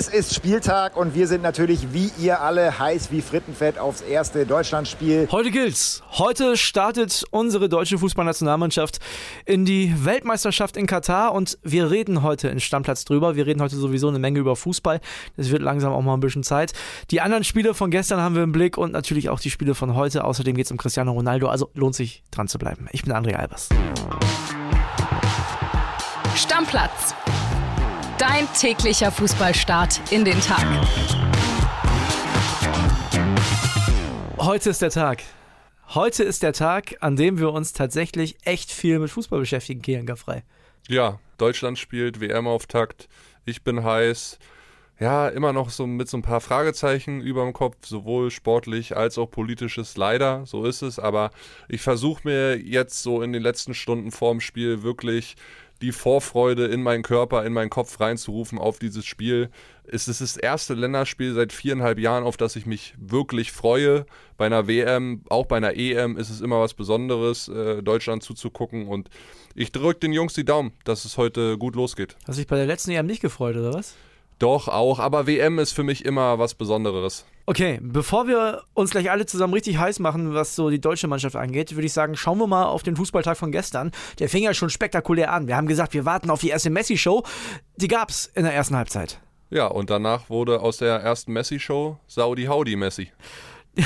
Es ist Spieltag und wir sind natürlich wie ihr alle heiß wie Frittenfett aufs erste Deutschlandspiel. Heute gilt's. Heute startet unsere deutsche Fußballnationalmannschaft in die Weltmeisterschaft in Katar und wir reden heute in Stammplatz drüber. Wir reden heute sowieso eine Menge über Fußball. Es wird langsam auch mal ein bisschen Zeit. Die anderen Spiele von gestern haben wir im Blick und natürlich auch die Spiele von heute. Außerdem geht's um Cristiano Ronaldo. Also lohnt sich dran zu bleiben. Ich bin André Albers. Stammplatz. Dein täglicher Fußballstart in den Tag. Heute ist der Tag. Heute ist der Tag, an dem wir uns tatsächlich echt viel mit Fußball beschäftigen, Kian Gaffrey. Ja, Deutschland spielt WM-Auftakt. Ich bin heiß. Ja, immer noch so mit so ein paar Fragezeichen über dem Kopf, sowohl sportlich als auch politisches. Leider, so ist es. Aber ich versuche mir jetzt so in den letzten Stunden vorm Spiel wirklich die Vorfreude in meinen Körper, in meinen Kopf reinzurufen auf dieses Spiel. Es ist das erste Länderspiel seit viereinhalb Jahren, auf das ich mich wirklich freue. Bei einer WM, auch bei einer EM ist es immer was Besonderes, äh, Deutschland zuzugucken. Und ich drücke den Jungs die Daumen, dass es heute gut losgeht. Hast du dich bei der letzten EM nicht gefreut, oder was? Doch, auch. Aber WM ist für mich immer was Besonderes. Okay, bevor wir uns gleich alle zusammen richtig heiß machen, was so die deutsche Mannschaft angeht, würde ich sagen, schauen wir mal auf den Fußballtag von gestern. Der fing ja schon spektakulär an. Wir haben gesagt, wir warten auf die erste Messi-Show. Die gab's in der ersten Halbzeit. Ja, und danach wurde aus der ersten Messi-Show Saudi Howdy Messi.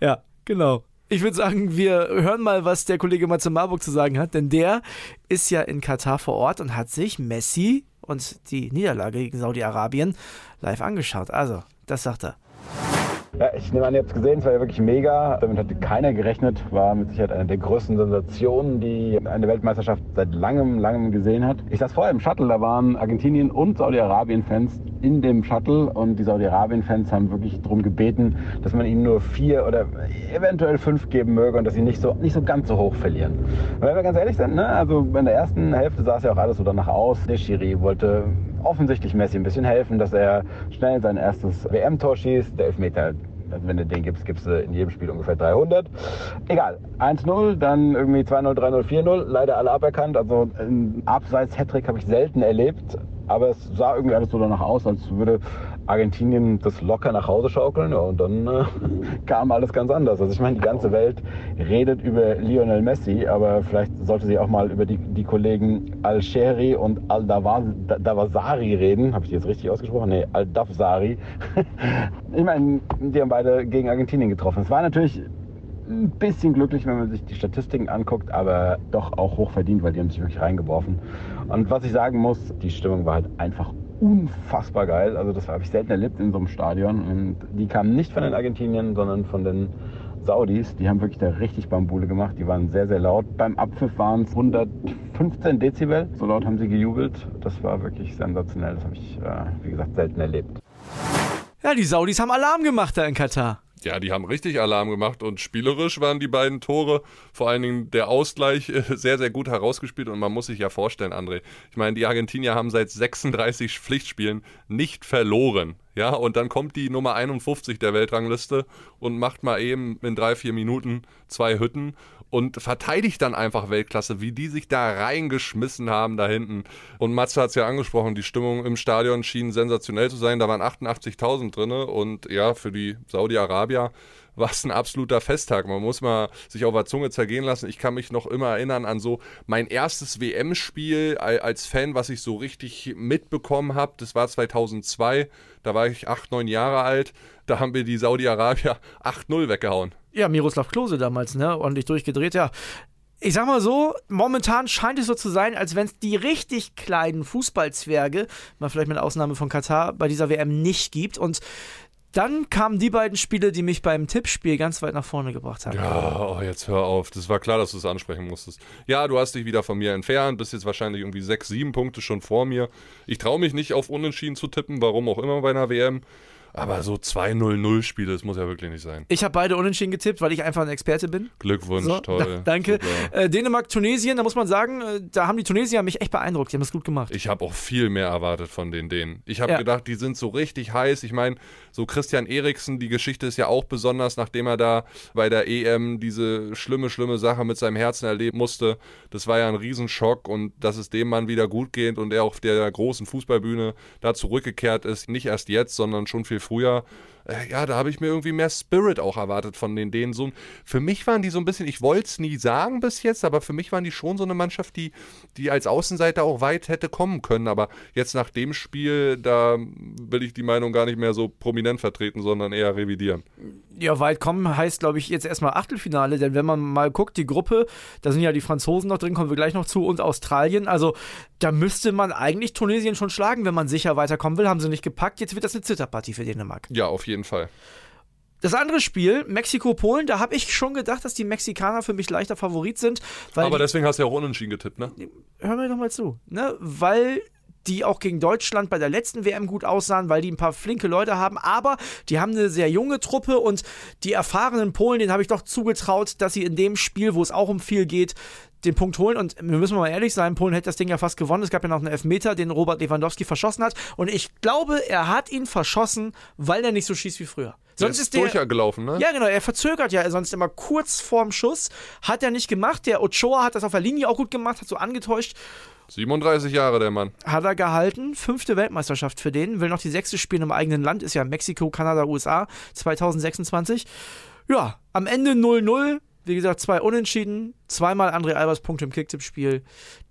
ja, genau. Ich würde sagen, wir hören mal, was der Kollege Matze Marburg zu sagen hat, denn der ist ja in Katar vor Ort und hat sich Messi und die Niederlage gegen Saudi-Arabien live angeschaut. Also, das sagt er. Ja, ich nehme an, ihr habt es gesehen, es war ja wirklich mega. Damit hatte keiner gerechnet. War mit Sicherheit eine der größten Sensationen, die eine Weltmeisterschaft seit langem, langem gesehen hat. Ich saß vorher im Shuttle, da waren Argentinien und Saudi-Arabien-Fans in dem Shuttle und die Saudi-Arabien-Fans haben wirklich darum gebeten, dass man ihnen nur vier oder eventuell fünf geben möge und dass sie nicht so, nicht so ganz so hoch verlieren. Und wenn wir ganz ehrlich sind, ne, also in der ersten Hälfte sah es ja auch alles so danach aus. Der Schiri wollte offensichtlich Messi ein bisschen helfen, dass er schnell sein erstes WM-Tor schießt. Der Elfmeter also wenn du den gibst, gibst du in jedem Spiel ungefähr 300. Egal. 1-0, dann irgendwie 2-0, 3-0, 4-0. Leider alle aberkannt. Also ein Abseits-Hattrick habe ich selten erlebt. Aber es sah irgendwie alles so danach aus, als würde Argentinien das locker nach Hause schaukeln. Ja, und dann äh, kam alles ganz anders. Also ich meine, die ganze Welt redet über Lionel Messi, aber vielleicht sollte sie auch mal über die, die Kollegen Al-Shehri und Al-Dawazari reden. Habe ich die jetzt richtig ausgesprochen? Nee, Al-Dafsari. ich meine, die haben beide gegen Argentinien getroffen. Es war natürlich ein bisschen glücklich, wenn man sich die Statistiken anguckt, aber doch auch hoch verdient, weil die haben sich wirklich reingeworfen. Und was ich sagen muss, die Stimmung war halt einfach unfassbar geil. Also das habe ich selten erlebt in so einem Stadion. Und die kamen nicht von den Argentinien, sondern von den Saudis. Die haben wirklich da richtig Bambule gemacht. Die waren sehr, sehr laut. Beim Abpfiff waren es 115 Dezibel. So laut haben sie gejubelt. Das war wirklich sensationell. Das habe ich, äh, wie gesagt, selten erlebt. Ja, die Saudis haben Alarm gemacht da in Katar. Ja, die haben richtig Alarm gemacht und spielerisch waren die beiden Tore, vor allen Dingen der Ausgleich, sehr, sehr gut herausgespielt. Und man muss sich ja vorstellen, André, ich meine, die Argentinier haben seit 36 Pflichtspielen nicht verloren. Ja, und dann kommt die Nummer 51 der Weltrangliste und macht mal eben in drei, vier Minuten zwei Hütten und verteidigt dann einfach Weltklasse, wie die sich da reingeschmissen haben da hinten. Und Matze hat es ja angesprochen, die Stimmung im Stadion schien sensationell zu sein. Da waren 88.000 drin und ja, für die Saudi-Arabier war es ein absoluter Festtag. Man muss mal sich auf der Zunge zergehen lassen. Ich kann mich noch immer erinnern an so mein erstes WM-Spiel als Fan, was ich so richtig mitbekommen habe. Das war 2002. Da war ich acht, neun Jahre alt. Da haben wir die Saudi-Arabier 8-0 weggehauen. Ja, Miroslav Klose damals, ne? Ordentlich durchgedreht, ja. Ich sag mal so, momentan scheint es so zu sein, als wenn es die richtig kleinen Fußballzwerge, mal vielleicht mit Ausnahme von Katar, bei dieser WM nicht gibt. Und dann kamen die beiden Spiele, die mich beim Tippspiel ganz weit nach vorne gebracht haben. Ja, oh, jetzt hör auf. Das war klar, dass du es ansprechen musstest. Ja, du hast dich wieder von mir entfernt, bist jetzt wahrscheinlich irgendwie sechs, sieben Punkte schon vor mir. Ich traue mich nicht auf Unentschieden zu tippen, warum auch immer bei einer WM. Aber so 2-0-0-Spiele, das muss ja wirklich nicht sein. Ich habe beide unentschieden getippt, weil ich einfach ein Experte bin. Glückwunsch, So, toll. da- danke. Äh, Dänemark, Tunesien, da muss man sagen, äh, da haben die Tunesier mich echt beeindruckt. Die haben das gut gemacht. Ich habe auch viel mehr erwartet von den Dänen. Ich habe Ja. gedacht, die sind so richtig heiß. Ich meine, so Christian Eriksen, die Geschichte ist ja auch besonders, nachdem er da bei der EM diese schlimme, schlimme Sache mit seinem Herzen erleben musste. Das war ja ein Riesenschock und dass es dem Mann wieder gut geht und er auf der großen Fußballbühne da zurückgekehrt ist. Nicht erst jetzt, sondern schon viel früher. Äh, Ja, da habe ich mir irgendwie mehr Spirit auch erwartet von den Dänen. So, für mich waren die so ein bisschen, ich wollte es nie sagen bis jetzt, aber für mich waren die schon so eine Mannschaft, die, die als Außenseiter auch weit hätte kommen können. Aber jetzt nach dem Spiel, da will ich die Meinung gar nicht mehr so prominent vertreten, sondern eher revidieren. Ja, weit kommen heißt, glaube ich, jetzt erstmal Achtelfinale, denn wenn man mal guckt, die Gruppe, da sind ja die Franzosen noch drin, kommen wir gleich noch zu, und Australien. Also da müsste man eigentlich Tunesien schon schlagen, wenn man sicher weiterkommen will. Haben sie nicht gepackt. Jetzt wird das eine Zitterpartie für Dänemark. Ja, auf jeden Fall. Das andere Spiel, Mexiko-Polen, da habe ich schon gedacht, dass die Mexikaner für mich leichter Favorit sind. Aber deswegen hast du ja auch unentschieden getippt, ne? hör mir doch mal zu, ne? Weil die auch gegen Deutschland bei der letzten WM gut aussahen, weil die ein paar flinke Leute haben, aber die haben eine sehr junge Truppe und die erfahrenen Polen, denen habe ich doch zugetraut, dass sie in dem Spiel, wo es auch um viel geht, den Punkt holen. Und wir müssen mal ehrlich sein, Polen hätte das Ding ja fast gewonnen. Es gab ja noch einen Elfmeter, den Robert Lewandowski verschossen hat. Und ich glaube, er hat ihn verschossen, weil er nicht so schießt wie früher. Der Sonst ist ist der, durchgelaufen, ne? ja, genau. Er verzögert ja sonst immer kurz vorm Schuss. Hat er nicht gemacht. Der Ochoa hat das auf der Linie auch gut gemacht, hat so angetäuscht. 37 Jahre der Mann. Hat er gehalten. Fünfte Weltmeisterschaft für den. Will noch die sechste spielen im eigenen Land. Ist ja Mexiko, Kanada, USA 2026. Ja, am Ende 0-0. Wie gesagt, zwei Unentschieden. Zweimal André Albers Punkte im Kicktipp-Spiel.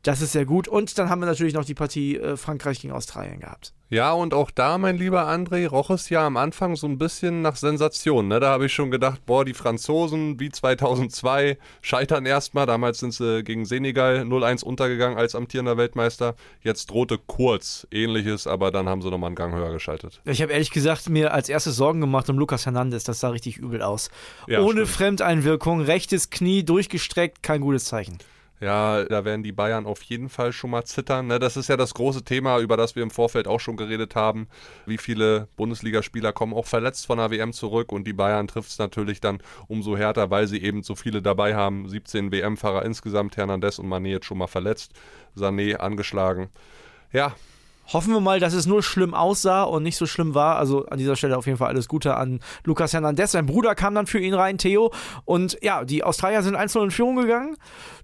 Das ist sehr gut. Und dann haben wir natürlich noch die Partie äh, Frankreich gegen Australien gehabt. Ja, und auch da, mein lieber André, roch es ja am Anfang so ein bisschen nach Sensation. Ne? Da habe ich schon gedacht, boah, die Franzosen wie 2002 scheitern erstmal. Damals sind sie gegen Senegal 0-1 untergegangen als amtierender Weltmeister. Jetzt drohte kurz ähnliches, aber dann haben sie nochmal einen Gang höher geschaltet. Ich habe ehrlich gesagt mir als erstes Sorgen gemacht um Lucas Hernandez. Das sah richtig übel aus. Ja, Ohne stimmt. Fremdeinwirkung, rechtes Knie durchgestreckt, kein gutes Zeichen. Ja, da werden die Bayern auf jeden Fall schon mal zittern. Ne? Das ist ja das große Thema, über das wir im Vorfeld auch schon geredet haben. Wie viele Bundesligaspieler kommen auch verletzt von der WM zurück und die Bayern trifft es natürlich dann umso härter, weil sie eben so viele dabei haben. 17 WM-Fahrer insgesamt, Hernandez und Mané jetzt schon mal verletzt, Sané angeschlagen. Ja, Hoffen wir mal, dass es nur schlimm aussah und nicht so schlimm war. Also an dieser Stelle auf jeden Fall alles Gute an Lucas Hernandez. Sein Bruder kam dann für ihn rein, Theo. Und ja, die Australier sind 1-0 in Führung gegangen.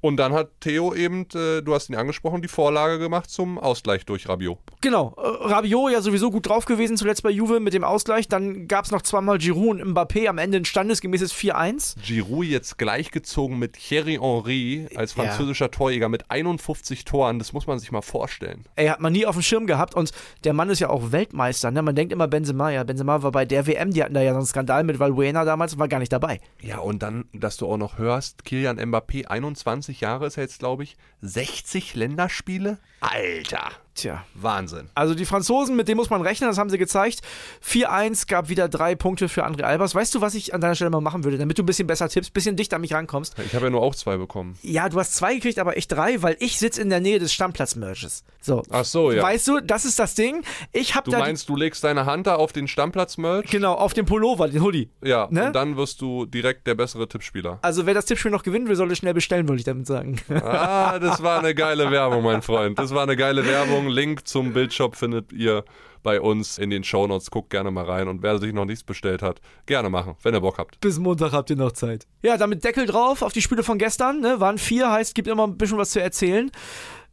und dann hat Theo eben, äh, du hast ihn angesprochen, die Vorlage gemacht zum Ausgleich durch Rabiot. Genau, äh, Rabiot ja sowieso gut drauf gewesen, zuletzt bei Juve mit dem Ausgleich. Dann gab es noch zweimal Giroud und Mbappé, am Ende ein standesgemäßes 4-1. Giroud jetzt gleichgezogen mit Thierry Henry als Ja. französischer Torjäger mit 51 Toren. Das muss man sich mal vorstellen. Ey, hat man nie auf dem Schirm gehabt und der Mann ist ja auch Weltmeister. Ne? Man denkt immer Benzema, ja, Benzema war bei der WM, die hatten da ja so einen Skandal mit Valbuena damals und war gar nicht dabei. Ja, und dann, dass du auch noch hörst, Kilian Mbappé, 21 Jahre ist er jetzt, glaube ich, 60 Länderspiele? Alter, Tja. Wahnsinn. Also die Franzosen, mit denen muss man rechnen, das haben sie gezeigt. 4-1 gab wieder drei Punkte für André Albers. Weißt du, was ich an deiner Stelle mal machen würde, damit du ein bisschen besser tippst, ein bisschen dichter an mich rankommst? Ich habe ja nur auch zwei bekommen. Ja, du hast zwei gekriegt, aber ich drei, weil ich sitze in der Nähe des Stammplatz-Merges. So. Ach so, ja. Weißt du, das ist das Ding. Ich habe Du meinst, du legst deine Hand da auf den Stammplatz-Merch? genau auf dem Pullover, den Hoodie. Ja, Ne? und dann wirst du direkt der bessere Tippspieler. Also wer das Tippspiel noch gewinnen will, soll es schnell bestellen, würde ich damit sagen. Ah, das war eine geile Werbung, mein Freund. Das war eine geile Werbung. Link zum Bildshop findet ihr bei uns in den Shownotes. Guckt gerne mal rein. Und wer sich noch nichts bestellt hat, gerne machen, wenn ihr Bock habt. Bis Montag habt ihr noch Zeit. Ja, damit Deckel drauf auf die Spiele von gestern. Ne? Waren vier, heißt, gibt immer ein bisschen was zu erzählen.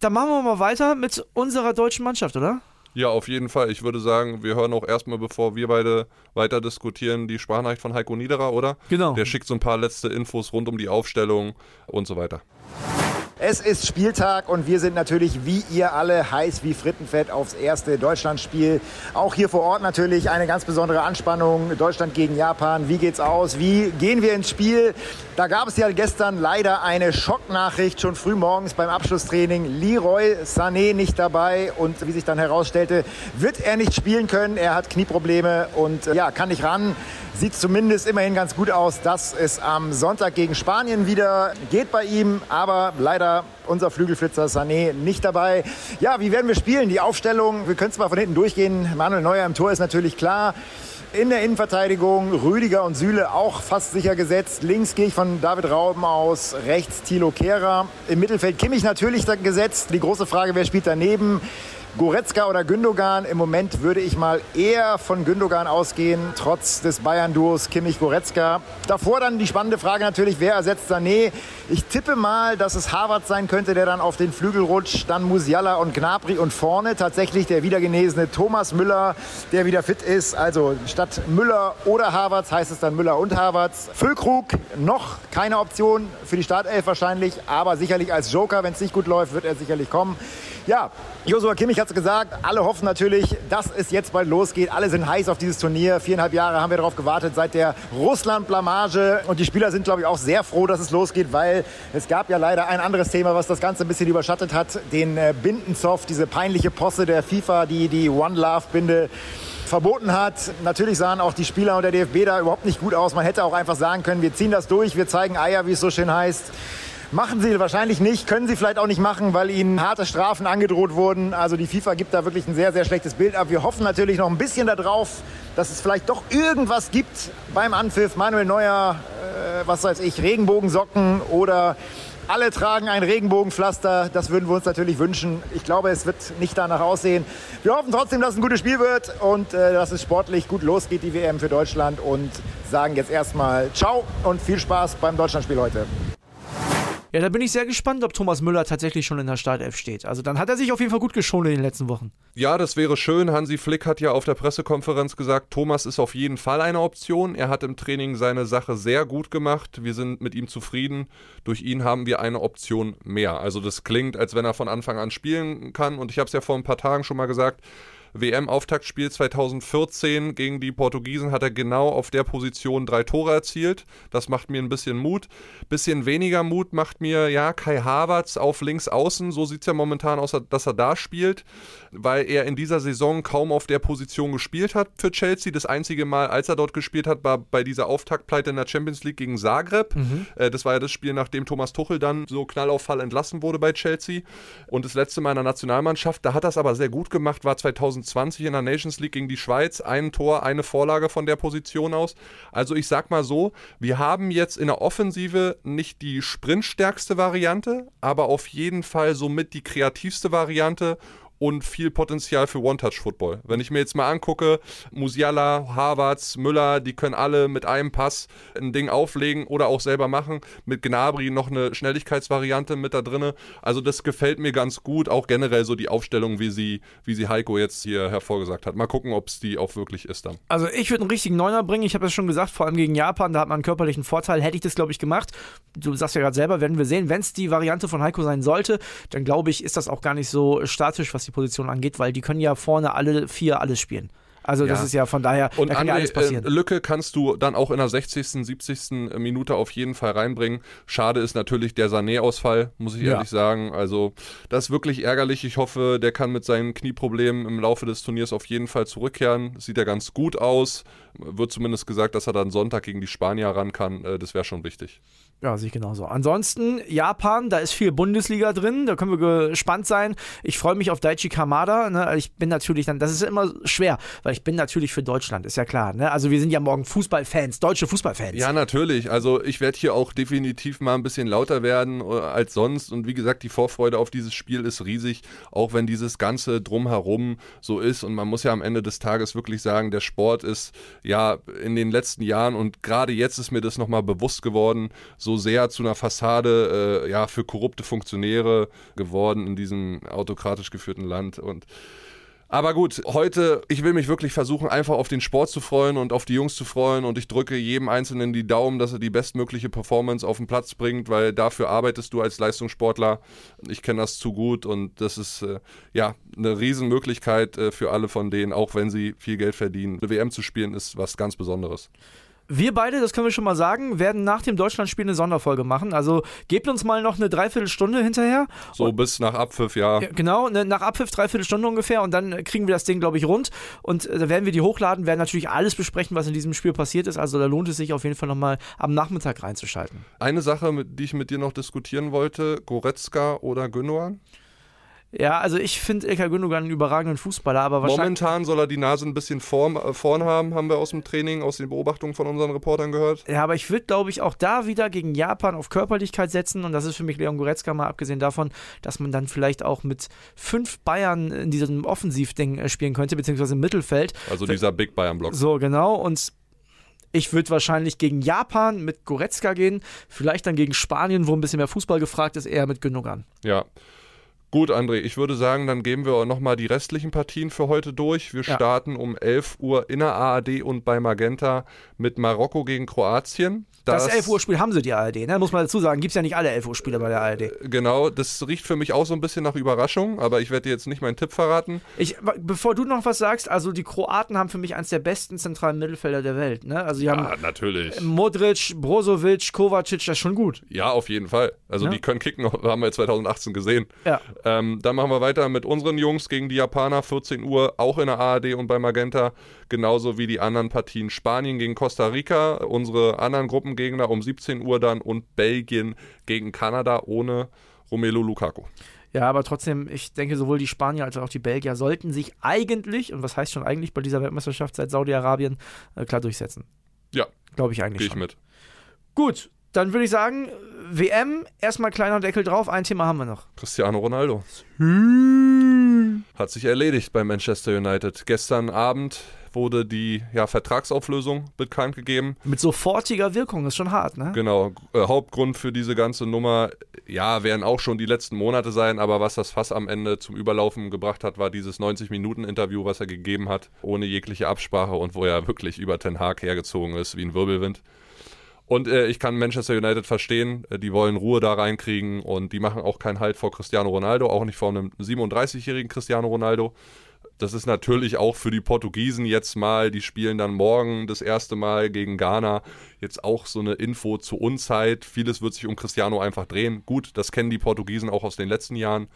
Dann machen wir mal weiter mit unserer deutschen Mannschaft, oder? Ja, auf jeden Fall. Ich würde sagen, wir hören auch erstmal, bevor wir beide weiter diskutieren, die Sprachnachricht von Heiko Niederer, oder? Genau. Der schickt so ein paar letzte Infos rund um die Aufstellung und so weiter. Es ist Spieltag und wir sind natürlich wie ihr alle heiß wie Frittenfett aufs erste Deutschlandspiel. Auch hier vor Ort natürlich eine ganz besondere Anspannung. Deutschland gegen Japan. Wie geht's aus? Wie gehen wir ins Spiel? Da gab es ja gestern leider eine Schocknachricht schon früh morgens beim Abschlusstraining. Leroy Sané nicht dabei und wie sich dann herausstellte, wird er nicht spielen können. Er hat Knieprobleme und äh, ja, kann nicht ran. Sieht zumindest immerhin ganz gut aus, dass es am Sonntag gegen Spanien wieder geht bei ihm. Aber leider unser Flügelflitzer Sané nicht dabei. Ja, wie werden wir spielen? Die Aufstellung, wir können es mal von hinten durchgehen. Manuel Neuer im Tor ist natürlich klar. In der Innenverteidigung Rüdiger und Süle auch fast sicher gesetzt. Links gehe ich von David Rauben aus, rechts Thilo Kehrer. Im Mittelfeld Kimmich natürlich gesetzt. Die große Frage, wer spielt daneben? Goretzka oder Gündogan. Im Moment würde ich mal eher von Gündogan ausgehen, trotz des Bayern-Duos Kimmich-Goretzka. Davor dann die spannende Frage natürlich, wer ersetzt Sané? Ich tippe mal, dass es Harvard sein könnte, der dann auf den Flügel rutscht. Dann Musiala und Gnabry und vorne tatsächlich der wiedergenesene Thomas Müller, der wieder fit ist. Also statt Müller oder Harvards heißt es dann Müller und Harvards. Füllkrug noch keine Option für die Startelf wahrscheinlich, aber sicherlich als Joker, wenn es nicht gut läuft, wird er sicherlich kommen. Ja, Josua Kimmich hat es gesagt. Alle hoffen natürlich, dass es jetzt bald losgeht. Alle sind heiß auf dieses Turnier. Viereinhalb Jahre haben wir darauf gewartet seit der Russland-Blamage. Und die Spieler sind, glaube ich, auch sehr froh, dass es losgeht, weil es gab ja leider ein anderes Thema, was das Ganze ein bisschen überschattet hat. Den äh, Bindenzoff, diese peinliche Posse der FIFA, die die One Love-Binde verboten hat. Natürlich sahen auch die Spieler und der DFB da überhaupt nicht gut aus. Man hätte auch einfach sagen können, wir ziehen das durch, wir zeigen Eier, wie es so schön heißt. Machen sie wahrscheinlich nicht, können sie vielleicht auch nicht machen, weil ihnen harte Strafen angedroht wurden. Also die FIFA gibt da wirklich ein sehr, sehr schlechtes Bild ab. Wir hoffen natürlich noch ein bisschen darauf, dass es vielleicht doch irgendwas gibt beim Anpfiff. Manuel Neuer, äh, was weiß ich, Regenbogensocken oder alle tragen ein Regenbogenpflaster. Das würden wir uns natürlich wünschen. Ich glaube, es wird nicht danach aussehen. Wir hoffen trotzdem, dass es ein gutes Spiel wird und äh, dass es sportlich gut losgeht, die WM für Deutschland. Und sagen jetzt erstmal Ciao und viel Spaß beim Deutschlandspiel heute. Ja, da bin ich sehr gespannt, ob Thomas Müller tatsächlich schon in der Startelf steht. Also dann hat er sich auf jeden Fall gut geschont in den letzten Wochen. Ja, das wäre schön. Hansi Flick hat ja auf der Pressekonferenz gesagt, Thomas ist auf jeden Fall eine Option. Er hat im Training seine Sache sehr gut gemacht. Wir sind mit ihm zufrieden. Durch ihn haben wir eine Option mehr. Also das klingt, als wenn er von Anfang an spielen kann. Und ich habe es ja vor ein paar Tagen schon mal gesagt, WM-Auftaktspiel 2014 gegen die Portugiesen hat er genau auf der Position drei Tore erzielt. Das macht mir ein bisschen Mut. Bisschen weniger Mut macht mir, ja, Kai Havertz auf links außen. So sieht es ja momentan aus, dass er da spielt, weil er in dieser Saison kaum auf der Position gespielt hat für Chelsea. Das einzige Mal, als er dort gespielt hat, war bei dieser Auftaktpleite in der Champions League gegen Zagreb. Mhm. Äh, das war ja das Spiel, nachdem Thomas Tuchel dann so knallauffall entlassen wurde bei Chelsea. Und das letzte Mal in der Nationalmannschaft, da hat er es aber sehr gut gemacht, war 2000 2020 in der Nations League gegen die Schweiz. Ein Tor, eine Vorlage von der Position aus. Also ich sag mal so, wir haben jetzt in der Offensive nicht die sprintstärkste Variante, aber auf jeden Fall somit die kreativste Variante und viel Potenzial für One-Touch-Football. Wenn ich mir jetzt mal angucke, Musiala, Harvards, Müller, die können alle mit einem Pass ein Ding auflegen oder auch selber machen. Mit Gnabry noch eine Schnelligkeitsvariante mit da drinne. Also das gefällt mir ganz gut. Auch generell so die Aufstellung, wie sie, wie sie Heiko jetzt hier hervorgesagt hat. Mal gucken, ob es die auch wirklich ist dann. Also ich würde einen richtigen Neuner bringen. Ich habe es schon gesagt, vor allem gegen Japan, da hat man einen körperlichen Vorteil. Hätte ich das, glaube ich, gemacht. Du sagst ja gerade selber, werden wir sehen. Wenn es die Variante von Heiko sein sollte, dann glaube ich, ist das auch gar nicht so statisch, was die Position angeht, weil die können ja vorne alle vier alles spielen. Also das ja. ist ja von daher, und da kann André, ja alles passieren. Äh, Lücke kannst du dann auch in der 60., 70. Minute auf jeden Fall reinbringen. Schade ist natürlich der Sané-Ausfall, muss ich ja. ehrlich sagen. Also das ist wirklich ärgerlich. Ich hoffe, der kann mit seinen Knieproblemen im Laufe des Turniers auf jeden Fall zurückkehren. Sieht ja ganz gut aus. Wird zumindest gesagt, dass er dann Sonntag gegen die Spanier ran kann. Äh, das wäre schon wichtig. Ja, sehe ich genauso. Ansonsten Japan, da ist viel Bundesliga drin, da können wir gespannt sein. Ich freue mich auf Daichi Kamada. Ne? Ich bin natürlich dann, das ist immer schwer, weil ich bin natürlich für Deutschland, ist ja klar. Ne? Also wir sind ja morgen Fußballfans, deutsche Fußballfans. Ja, natürlich. Also ich werde hier auch definitiv mal ein bisschen lauter werden äh, als sonst. Und wie gesagt, die Vorfreude auf dieses Spiel ist riesig, auch wenn dieses Ganze drumherum so ist. Und man muss ja am Ende des Tages wirklich sagen, der Sport ist ja in den letzten Jahren und gerade jetzt ist mir das nochmal bewusst geworden, so so sehr zu einer Fassade äh, ja, für korrupte Funktionäre geworden in diesem autokratisch geführten Land. Und aber gut, heute, ich will mich wirklich versuchen, einfach auf den Sport zu freuen und auf die Jungs zu freuen und ich drücke jedem Einzelnen die Daumen, dass er die bestmögliche Performance auf den Platz bringt, weil dafür arbeitest du als Leistungssportler. Ich kenne das zu gut und das ist äh, ja eine Riesenmöglichkeit äh, für alle von denen, auch wenn sie viel Geld verdienen. Eine WM zu spielen ist was ganz Besonderes. Wir beide, das können wir schon mal sagen, werden nach dem Deutschlandspiel eine Sonderfolge machen. Also gebt uns mal noch eine Dreiviertelstunde hinterher. So und, bis nach Abpfiff, ja. Genau, ne, nach Abpfiff Dreiviertelstunde ungefähr und dann kriegen wir das Ding, glaube ich, rund. Und äh, da werden wir die hochladen, werden natürlich alles besprechen, was in diesem Spiel passiert ist. Also da lohnt es sich auf jeden Fall nochmal am Nachmittag reinzuschalten. Eine Sache, die ich mit dir noch diskutieren wollte, Goretzka oder Gündogan? Ja, also ich finde Ilkay Gündogan einen überragenden Fußballer, aber wahrscheinlich. Momentan soll er die Nase ein bisschen vorn, äh, vorn haben, haben wir aus dem Training, aus den Beobachtungen von unseren Reportern gehört. Ja, aber ich würde, glaube ich, auch da wieder gegen Japan auf Körperlichkeit setzen und das ist für mich Leon Goretzka mal abgesehen davon, dass man dann vielleicht auch mit fünf Bayern in diesem Offensivding äh, spielen könnte, beziehungsweise im Mittelfeld. Also dieser Big Bayern-Block. So, genau. Und ich würde wahrscheinlich gegen Japan mit Goretzka gehen, vielleicht dann gegen Spanien, wo ein bisschen mehr Fußball gefragt ist, eher mit Gündogan. Ja. Gut, André, ich würde sagen, dann geben wir nochmal die restlichen Partien für heute durch. Wir Ja. starten um 11 Uhr in der ARD und bei Magenta mit Marokko gegen Kroatien. Das, 11 Uhr Spiel haben sie die ARD, ne? muss man dazu sagen. Gibt es ja nicht alle 11 Uhr Spiele bei der ARD. Genau, das riecht für mich auch so ein bisschen nach Überraschung, aber ich werde dir jetzt nicht meinen Tipp verraten. Ich, bevor du noch was sagst, also die Kroaten haben für mich eins der besten zentralen Mittelfelder der Welt. Ne? Also die haben Ah, natürlich. Modric, Brozovic, Kovacic, das ist schon gut. Ja, auf jeden Fall. Also Ja. die können kicken, haben wir 2018 gesehen. Ja. Ähm, dann machen wir weiter mit unseren Jungs gegen die Japaner, 14 Uhr, auch in der ARD und bei Magenta, genauso wie die anderen Partien. Spanien gegen Costa Rica, unsere anderen Gruppengegner um 17 Uhr dann und Belgien gegen Kanada ohne Romelu Lukaku. Ja, aber trotzdem, ich denke, sowohl die Spanier als auch die Belgier sollten sich eigentlich, und was heißt schon eigentlich bei dieser Weltmeisterschaft seit Saudi-Arabien, äh, klar durchsetzen. Ja, Glaube ich eigentlich gehe ich schon. mit. Gut, dann würde ich sagen, WM, erstmal kleiner Deckel drauf, ein Thema haben wir noch. Cristiano Ronaldo. Hat sich erledigt bei Manchester United. Gestern Abend wurde die ja, Vertragsauflösung bekannt gegeben. Mit sofortiger Wirkung, ist schon hart, ne? Genau, äh, Hauptgrund für diese ganze Nummer, ja, werden auch schon die letzten Monate sein, aber was das Fass am Ende zum Überlaufen gebracht hat, war dieses 90-Minuten-Interview, was er gegeben hat, ohne jegliche Absprache und wo er wirklich über Ten Hag hergezogen ist, wie ein Wirbelwind. Und äh, ich kann Manchester United verstehen, äh, die wollen Ruhe da reinkriegen und die machen auch keinen Halt vor Cristiano Ronaldo, auch nicht vor einem 37-jährigen Cristiano Ronaldo. Das ist natürlich auch für die Portugiesen jetzt mal, die spielen dann morgen das erste Mal gegen Ghana. Jetzt auch so eine Info zur Unzeit. Vieles wird sich um Cristiano einfach drehen. Gut, das kennen die Portugiesen auch aus den letzten Jahren,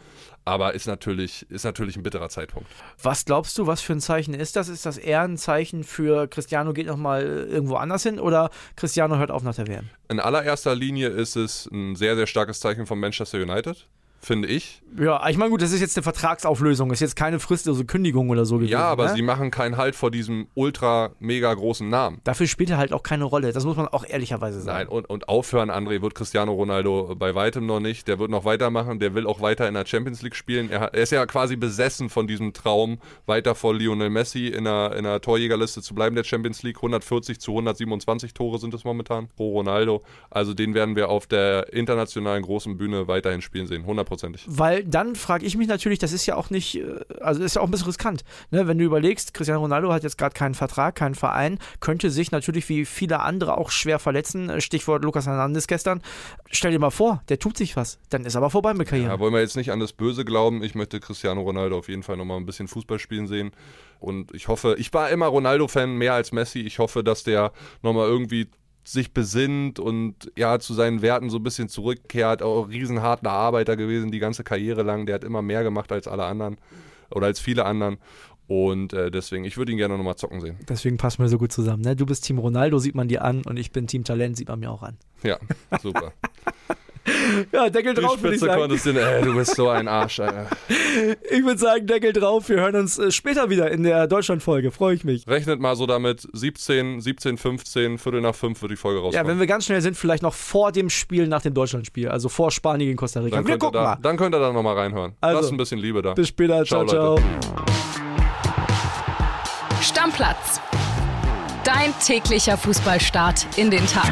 aber ist natürlich, ist natürlich ein bitterer Zeitpunkt. Was glaubst du, was für ein Zeichen ist das? Ist das eher ein Zeichen für Cristiano geht nochmal irgendwo anders hin oder Cristiano hört auf nach der WM? In allererster Linie ist es ein sehr, sehr starkes Zeichen von Manchester United, finde ich. Ja, ich meine, gut, das ist jetzt eine Vertragsauflösung, ist jetzt keine fristlose Kündigung oder so gewesen. Ja, aber ne? sie machen keinen Halt vor diesem ultra mega großen Namen. Dafür spielt er halt auch keine Rolle. Das muss man auch ehrlicherweise sagen. Nein, und, und aufhören, André, wird Cristiano Ronaldo bei weitem noch nicht. Der wird noch weitermachen, der will auch weiter in der Champions League spielen. Er, er ist ja quasi besessen von diesem Traum, weiter vor Lionel Messi in der, in der Torjägerliste zu bleiben der Champions League. 140 zu 127 Tore sind es momentan pro Ronaldo. Also den werden wir auf der internationalen großen Bühne weiterhin spielen sehen, hundertprozentig. Weil dann frage ich mich natürlich, das ist ja auch nicht, äh, also ist ja auch ein bisschen riskant. Ne? Wenn du überlegst, Cristiano Ronaldo hat jetzt gerade keinen Vertrag, keinen Verein, könnte sich natürlich wie viele andere auch schwer verletzen. Äh, Stichwort Lucas Hernandez gestern. Stell dir mal vor, der tut sich was. Dann ist aber vorbei mit Karriere. Ja, wollen wir jetzt nicht an das Böse glauben. Ich möchte Cristiano Ronaldo auf jeden Fall nochmal ein bisschen Fußball spielen sehen. Und ich hoffe, ich war immer Ronaldo-Fan, mehr als Messi. Ich hoffe, dass der nochmal irgendwie sich besinnt und ja zu seinen Werten so ein bisschen zurückkehrt. Auch ein riesenharter Arbeiter gewesen, die ganze Karriere lang. Der hat immer mehr gemacht als alle anderen oder als viele anderen. Und äh, deswegen, ich würde ihn gerne nochmal zocken sehen. Deswegen passen wir so gut zusammen. Ne? Du bist Team Ronaldo, sieht man dir an und ich bin Team Talent, sieht man mir auch an. Ja, super. Ja, Deckel drauf, würde ich sagen. du, ey, du bist so ein Arsch, Alter. Ich würde sagen, Deckel drauf. Wir hören uns äh, später wieder in der Deutschland-Folge. Freue ich mich. Rechnet mal so damit, 17, 17, 15, Viertel nach fünf wird die Folge Ja, rauskommen. wenn wir ganz schnell sind, vielleicht noch vor dem Spiel nach dem Deutschlandspiel. Also vor Spanien gegen Costa Rica. Dann wir könnt, ihr gucken da, mal. dann könnt ihr da nochmal reinhören. Also, Lasst ein bisschen Liebe da. Bis später. Ciao, Ciao, ciao. Leute. Stammplatz. Dein täglicher Fußballstart in den Tag.